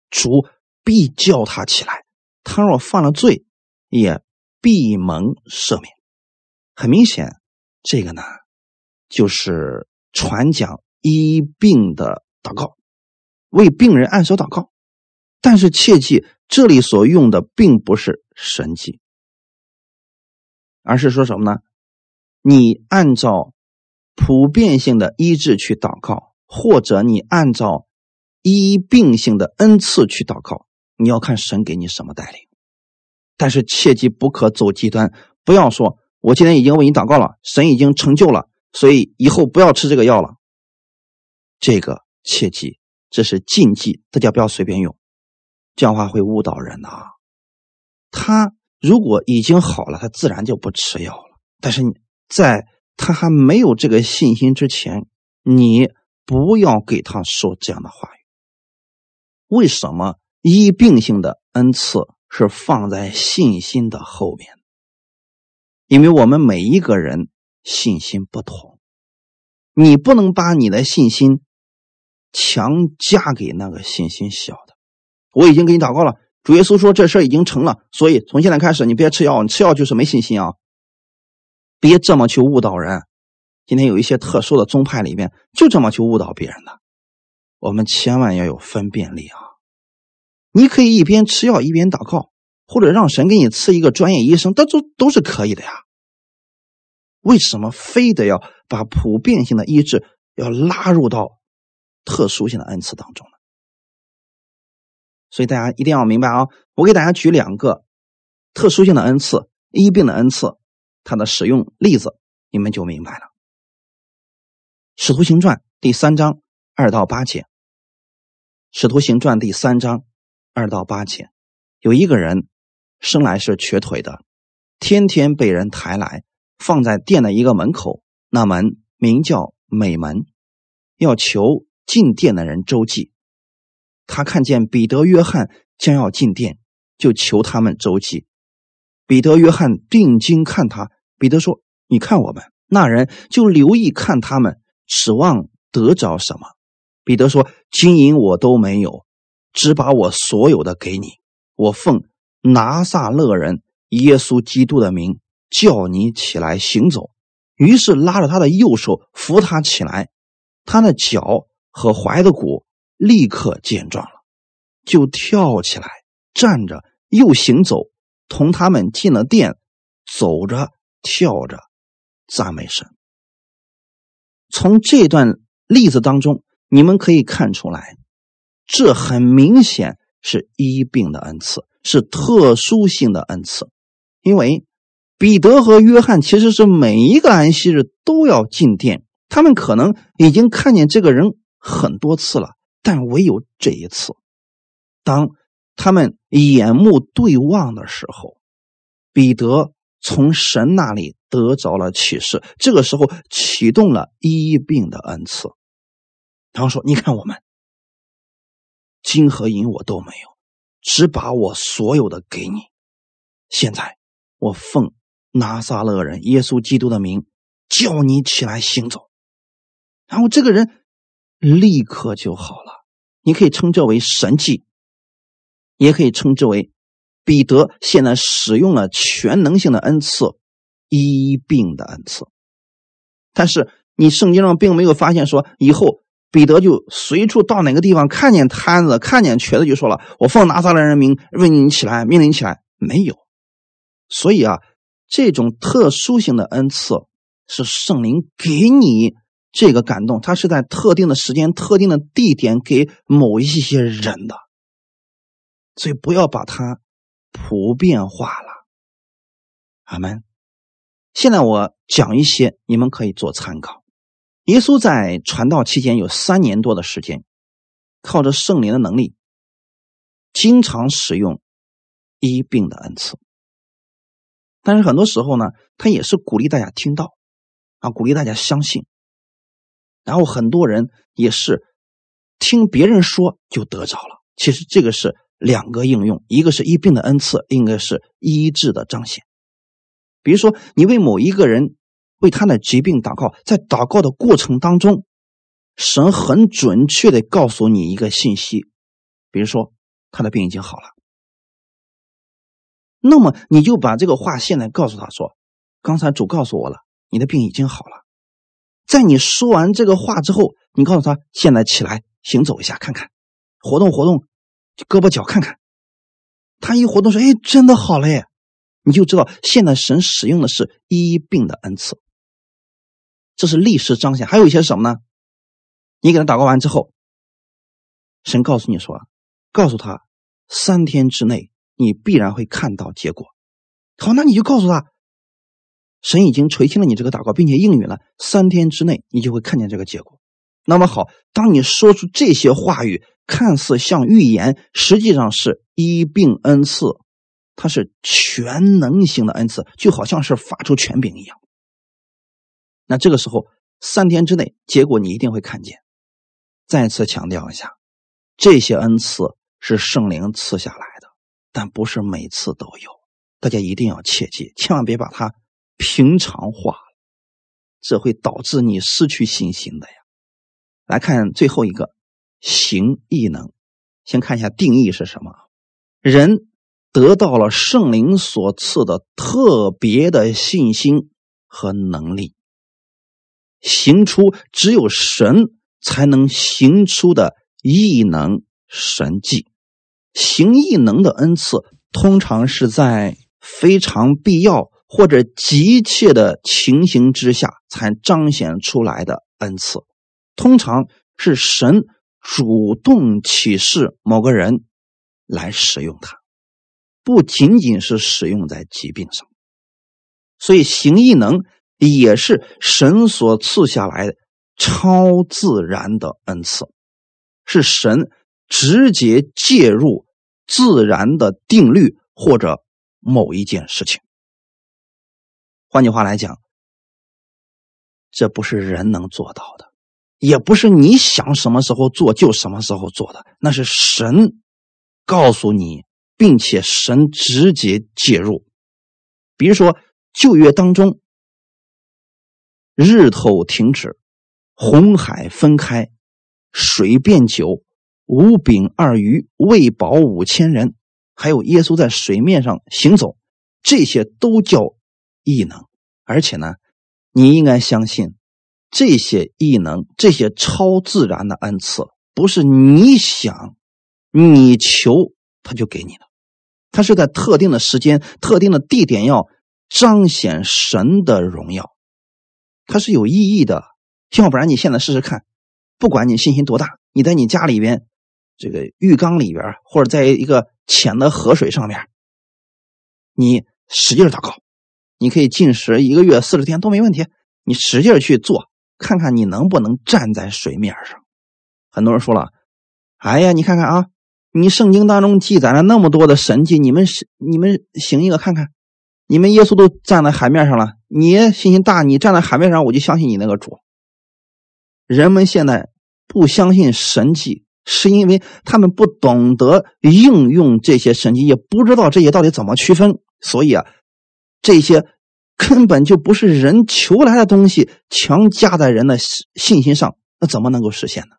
主必叫他起来。他若犯了罪，也必蒙赦免。很明显，这个呢，就是传讲医病的祷告，为病人按手祷告。但是切记，这里所用的并不是神迹，而是说什么呢？你按照普遍性的医治去祷告，或者你按照。医病性的恩赐去祷告，你要看神给你什么带领，但是切记不可走极端，不要说我今天已经为你祷告了，神已经成就了，所以以后不要吃这个药了。这个切记，这是禁忌，大家不要随便用，这样话会误导人的啊。他如果已经好了，他自然就不吃药了。但是在他还没有这个信心之前，你不要给他说这样的话语。为什么医病性的恩赐是放在信心的后面？因为我们每一个人信心不同，你不能把你的信心强加给那个信心小的。我已经给你祷告了，主耶稣说这事已经成了，所以从现在开始你别吃药，你吃药就是没信心啊！别这么去误导人。今天有一些特殊的宗派里面就这么去误导别人的。我们千万要有分辨力啊！你可以一边吃药一边祷告，或者让神给你赐一个专业医生，这都都是可以的呀。为什么非得要把普遍性的医治要拉入到特殊性的恩赐当中？所以大家一定要明白啊！我给大家举两个特殊性的恩赐医病的恩赐，它的使用例子，你们就明白了。《使徒行传》第三章二到八节。《使徒行传》第三章二到八节，有一个人生来是瘸腿的，天天被人抬来，放在店的一个门口，那门名叫美门，要求进店的人周济。他看见彼得、约翰将要进殿，就求他们周济。彼得、约翰定睛看他，彼得说：“你看我们。”那人就留意看他们，指望得着什么。彼得说：“金银我都没有，只把我所有的给你。我奉拿撒勒人耶稣基督的名，叫你起来行走。”于是拉着他的右手扶他起来，他的脚和踝的骨立刻见状了，就跳起来站着，又行走，同他们进了殿，走着跳着。赞美神。从这段例子当中，你们可以看出来，这很明显是医病的恩赐，是特殊性的恩赐。因为彼得和约翰其实是每一个安息日都要进殿，他们可能已经看见这个人很多次了，但唯有这一次，当他们眼目对望的时候，彼得。从神那里得着了启示，这个时候启动了医病的恩赐。然后说：“你看，我们金和银我都没有，只把我所有的给你。现在我奉拿撒勒人耶稣基督的名，叫你起来行走。”然后这个人立刻就好了。你可以称之为神迹，也可以称之为。彼得现在使用了全能性的恩赐，医病的恩赐。但是你圣经上并没有发现说，以后彼得就随处到哪个地方看见摊子、看见瘸子就说了：“我奉拿撒勒人名，问你起来，命令你起来。”没有。所以啊，这种特殊性的恩赐是圣灵给你这个感动，他是在特定的时间、特定的地点给某一些人的，所以不要把它。普遍化了，阿门。现在我讲一些，你们可以做参考。耶稣在传道期间有三年多的时间，靠着圣灵的能力，经常使用医病的恩赐。但是很多时候呢，他也是鼓励大家听到，啊，鼓励大家相信。然后很多人也是听别人说就得着了。其实这个是。两个应用，一个是医病的恩赐，应该是医治的彰显。比如说，你为某一个人为他的疾病祷告，在祷告的过程当中，神很准确的告诉你一个信息，比如说他的病已经好了，那么你就把这个话现在告诉他说：“刚才主告诉我了，你的病已经好了。”在你说完这个话之后，你告诉他：“现在起来行走一下，看看，活动活动。”胳膊脚看看，他一活动说：“哎，真的好了耶！”你就知道现在神使用的是医病的恩赐，这是历史彰显。还有一些什么呢？你给他祷告完之后，神告诉你说：“告诉他，三天之内你必然会看到结果。”好，那你就告诉他，神已经垂听了你这个祷告，并且应允了，三天之内你就会看见这个结果。那么好，当你说出这些话语。看似像预言，实际上是医病恩赐，它是全能型的恩赐，就好像是发出权柄一样。那这个时候，三天之内，结果你一定会看见。再次强调一下，这些恩赐是圣灵赐下来的，但不是每次都有。大家一定要切记，千万别把它平常化，这会导致你失去信心的呀。来看最后一个。行异能，先看一下定义是什么？人得到了圣灵所赐的特别的信心和能力，行出只有神才能行出的异能神迹。行异能的恩赐，通常是在非常必要或者急切的情形之下才彰显出来的恩赐，通常是神。主动启示某个人来使用它，不仅仅是使用在疾病上，所以行异能也是神所赐下来的超自然的恩赐，是神直接介入自然的定律或者某一件事情。换句话来讲，这不是人能做到的。也不是你想什么时候做就什么时候做的，那是神告诉你，并且神直接介入。比如说旧约当中日头停止，红海分开，水变酒，五饼二鱼喂饱五千人，还有耶稣在水面上行走，这些都叫异能。而且呢，你应该相信，这些异能、这些超自然的恩赐，不是你想、你求他就给你的，他是在特定的时间、特定的地点要彰显神的荣耀。它是有意义的，要不然你现在试试看，不管你信心多大，你在你家里边这个浴缸里边，或者在一个浅的河水上面，你使劲祷告，你可以进食一个月四十天都没问题，你使劲去做，看看你能不能站在水面上。很多人说了，哎呀，你看看啊，你圣经当中记载了那么多的神迹，你们是你们行一个看看。你们耶稣都站在海面上了，你信心大，你站在海面上，我就相信你那个主。人们现在不相信神迹，是因为他们不懂得应用这些神迹，也不知道这些到底怎么区分，所以啊，这些根本就不是人求来的东西，强加在人的信心上，那怎么能够实现呢？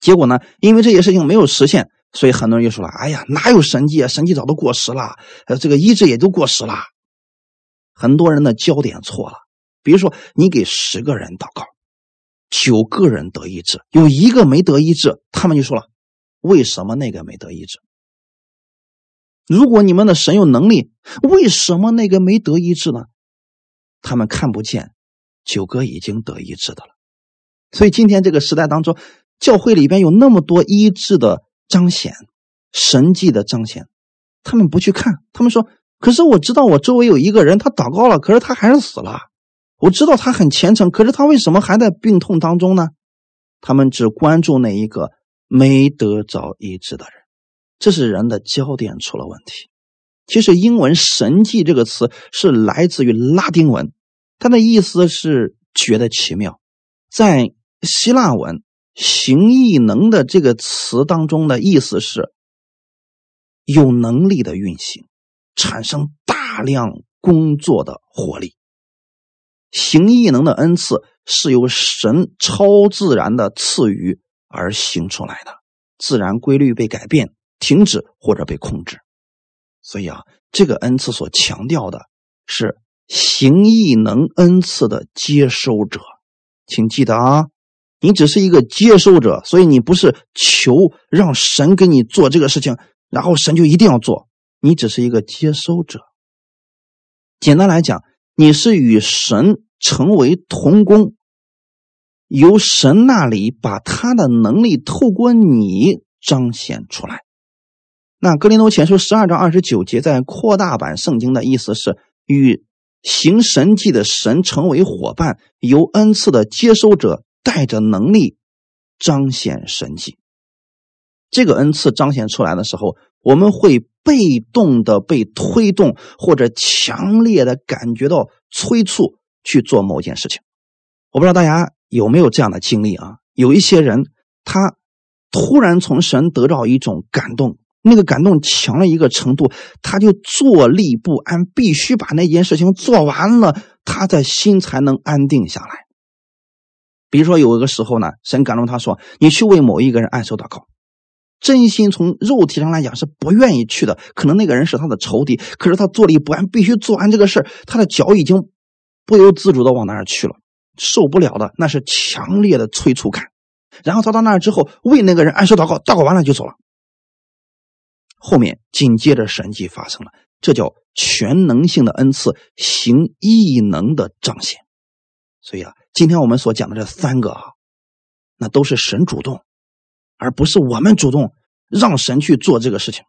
结果呢，因为这些事情没有实现，所以很多人就说了：“哎呀，哪有神迹啊？神迹早都过时了，呃，这个医治也都过时了。”很多人的焦点错了，比如说你给十个人祷告，九个人得医治，有一个没得医治，他们就说了：为什么那个没得医治？如果你们的神有能力，为什么那个没得医治呢？他们看不见九哥已经得医治的了。所以今天这个时代当中，教会里边有那么多医治的彰显、神迹的彰显，他们不去看，他们说。可是我知道，我周围有一个人，他祷告了，可是他还是死了。我知道他很虔诚，可是他为什么还在病痛当中呢？他们只关注那一个没得着医治的人，这是人的焦点出了问题。其实英文“神迹”这个词是来自于拉丁文，它的意思是觉得奇妙。在希腊文“行异能”的这个词当中的意思是有能力的运行。产生大量工作的活力，行异能的恩赐是由神超自然的赐予而行出来的，自然规律被改变、停止或者被控制。所以啊，这个恩赐所强调的是行异能恩赐的接收者，请记得啊，你只是一个接收者，所以你不是求让神给你做这个事情，然后神就一定要做。你只是一个接收者。简单来讲，你是与神成为同工，由神那里把他的能力透过你彰显出来。那格林多前书十二章二十九节在扩大版圣经的意思是与行神迹的神成为伙伴，由恩赐的接收者带着能力彰显神迹。这个恩赐彰显出来的时候，我们会。被动的被推动，或者强烈的感觉到催促去做某件事情。我不知道大家有没有这样的经历啊？有一些人，他突然从神得到一种感动，那个感动强了一个程度，他就坐立不安，必须把那件事情做完了，他的心才能安定下来。比如说有一个时候呢，神感动他说：“你去为某一个人按手祷告。”真心从肉体上来讲是不愿意去的，可能那个人是他的仇敌，可是他坐立不安，必须做完这个事他的脚已经不由自主的往那儿去了，受不了的那是强烈的催促感。然后他到那儿之后为那个人按手祷告，祷告完了就走了。后面紧接着神迹发生了，这叫全能性的恩赐，行异能的彰显。所以啊，今天我们所讲的这三个啊，那都是神主动。而不是我们主动让神去做这个事情，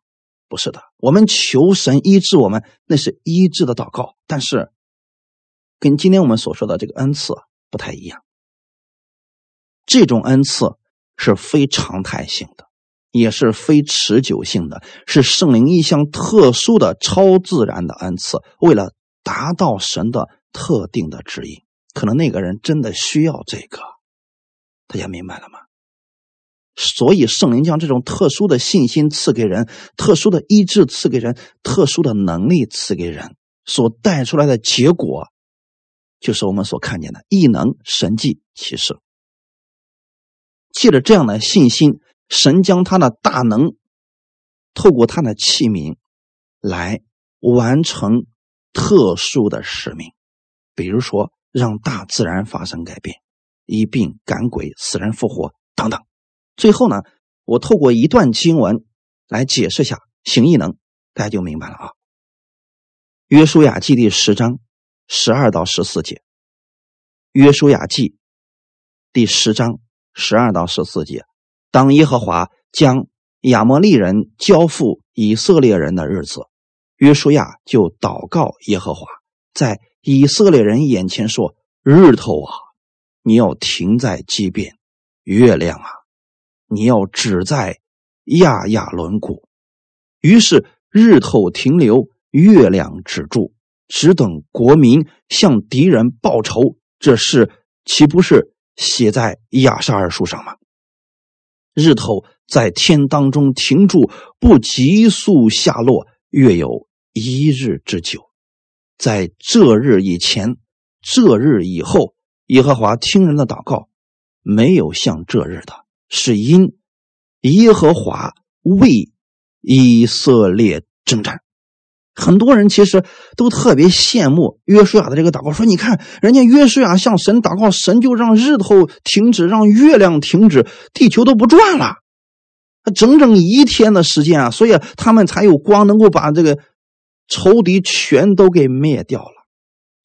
不是的。我们求神医治我们，那是医治的祷告，但是跟今天我们所说的这个恩赐不太一样。这种恩赐是非常态性的，也是非持久性的，是圣灵一项特殊的超自然的恩赐，为了达到神的特定的旨意。可能那个人真的需要这个，大家明白了吗？所以，圣灵将这种特殊的信心赐给人，特殊的医治赐给人，特殊的能力赐给人，所带出来的结果，就是我们所看见的异能、神迹、启示。借着这样的信心，神将他的大能透过他的器皿来完成特殊的使命，比如说让大自然发生改变，一病赶鬼、死人复活等等。最后呢，我透过一段经文来解释下行异能，大家就明白了啊。约书亚记第十章十二到十四节，约书亚记第十章。十二到十四节，当耶和华将亚摩利人交付以色列人的日子，约书亚就祷告耶和华，在以色列人眼前说：“日头啊，你要停在基边；月亮啊，你要止在亚亚伦谷。”于是日头停留，月亮止住，只等国民向敌人报仇。这事岂不是？写在亚沙尔书上吗？日头在天当中停住，不急速下落，约有一日之久。在这日以前，这日以后，耶和华听人的祷告，没有像这日的，是因耶和华为以色列征战。很多人其实都特别羡慕约书亚的这个祷告，说：“你看，人家约书亚向神祷告，神就让日头停止，让月亮停止，地球都不转了，整整一天的时间啊！所以他们才有光，能够把这个仇敌全都给灭掉了。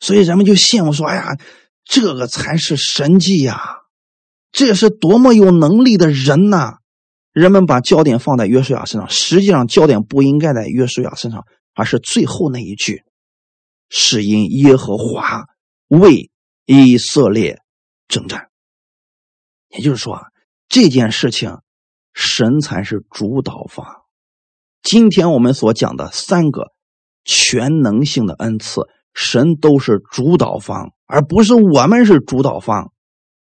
所以人们就羡慕说：‘哎呀，这个才是神迹呀！这是多么有能力的人呐！’人们把焦点放在约书亚身上，实际上焦点不应该在约书亚身上。”而是最后那一句，是因耶和华为以色列征战。也就是说啊，这件事情神才是主导方。今天我们所讲的三个全能性的恩赐，神都是主导方，而不是我们是主导方。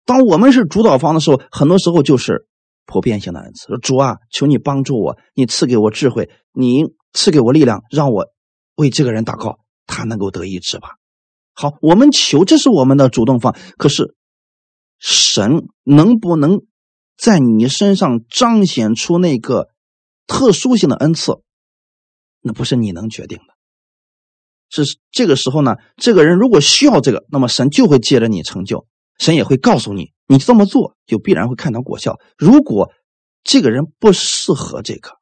当我们是主导方的时候，很多时候就是普遍性的恩赐。主啊，求你帮助我，你赐给我智慧，你。赐给我力量，让我为这个人祷告，他能够得医治吧。好，我们求，这是我们的主动方。可是，神能不能在你身上彰显出那个特殊性的恩赐？那不是你能决定的。是这个时候呢？这个人如果需要这个，那么神就会借着你成就。神也会告诉你，你这么做就必然会看到果效。如果这个人不适合这个，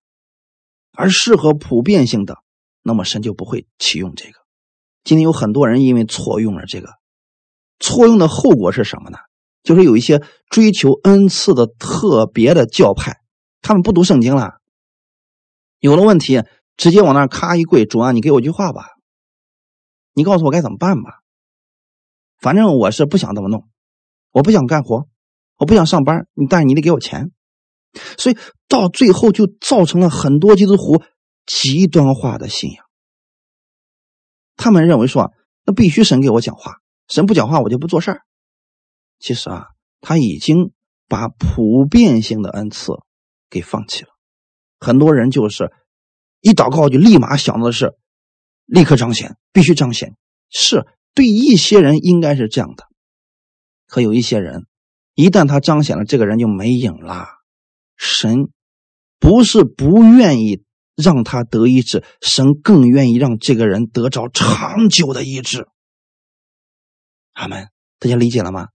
而适合普遍性的，那么神就不会启用这个。今天有很多人因为错用了这个，错用的后果是什么呢？就是有一些追求恩赐的特别的教派，他们不读圣经了，有了问题直接往那咔一跪，主啊，你给我句话吧，你告诉我该怎么办吧。反正我是不想这么弄，我不想干活，我不想上班，但是你得给我钱。所以到最后就造成了很多基督徒极端化的信仰。他们认为说，那必须神给我讲话，神不讲话我就不做事儿。其实啊，他已经把普遍性的恩赐给放弃了。很多人就是一祷告就立马想到的是立刻彰显，必须彰显。是对一些人应该是这样的，可有一些人一旦他彰显了，这个人就没影了。神不是不愿意让他得医治，神更愿意让这个人得着长久的医治。阿门，大家理解了吗？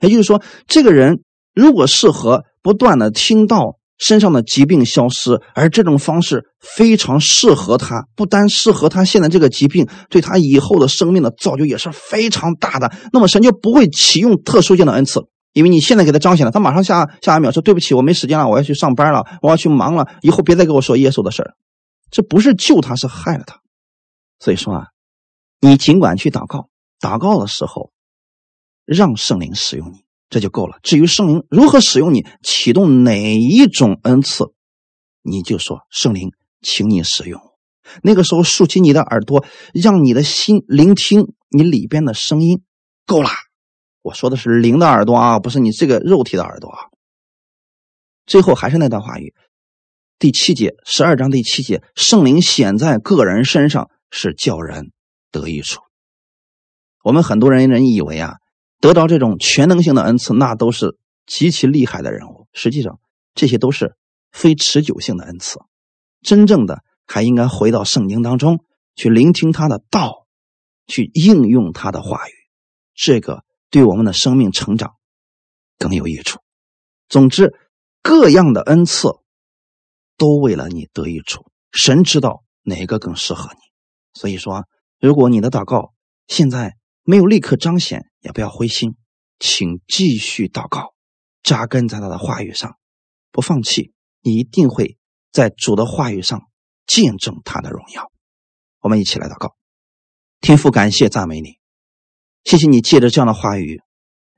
也就是说，这个人如果适合不断的听到身上的疾病消失，而这种方式非常适合他，不单适合他现在这个疾病，对他以后的生命的造就也是非常大的。那么神就不会启用特殊性的恩赐。因为你现在给他彰显了，他马上下下一秒说：“对不起，我没时间了，我要去上班了，我要去忙了，以后别再跟我说耶稣的事儿。”这不是救他，是害了他。所以说啊，你尽管去祷告，祷告的时候让圣灵使用你，这就够了。至于圣灵如何使用你，启动哪一种恩赐，你就说：“圣灵，请你使用。”那个时候竖起你的耳朵，让你的心聆听你里边的声音，够了。我说的是灵的耳朵啊，不是你这个肉体的耳朵啊。最后还是那段话语，第七节，十二章第七节，圣灵显在个人身上是叫人得益处。我们很多人人以为啊，得到这种全能性的恩赐，那都是极其厉害的人物。实际上，这些都是非持久性的恩赐。真正的还应该回到圣经当中去聆听他的道，去应用他的话语，这个对我们的生命成长更有益处。总之，各样的恩赐都为了你得益处。神知道哪个更适合你，所以说，如果你的祷告现在没有立刻彰显，也不要灰心，请继续祷告，扎根在他的话语上，不放弃，你一定会在主的话语上见证他的荣耀。我们一起来祷告，天父，感谢赞美你，谢谢你借着这样的话语。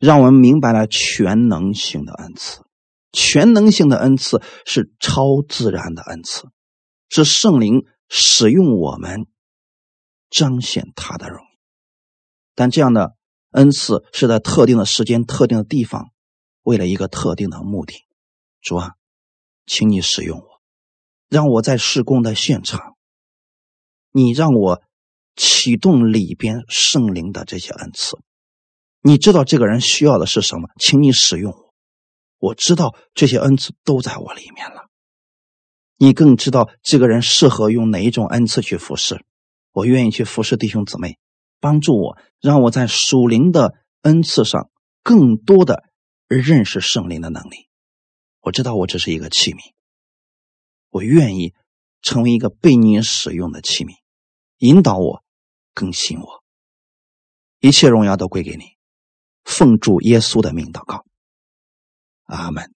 让我们明白了全能性的恩赐，全能性的恩赐是超自然的恩赐，是圣灵使用我们彰显他的荣。但这样的恩赐是在特定的时间、特定的地方，为了一个特定的目的。主啊，请你使用我，让我在施工的现场，你让我启动里边圣灵的这些恩赐。你知道这个人需要的是什么，请你使用我。我知道这些恩赐都在我里面了。你更知道这个人适合用哪一种恩赐去服侍。我愿意去服侍弟兄姊妹，帮助我，让我在属灵的恩赐上更多的认识圣灵的能力。我知道我只是一个器皿，我愿意成为一个被你使用的器皿，引导我，更新我。一切荣耀都归给你。奉主耶稣的名祷告，阿门。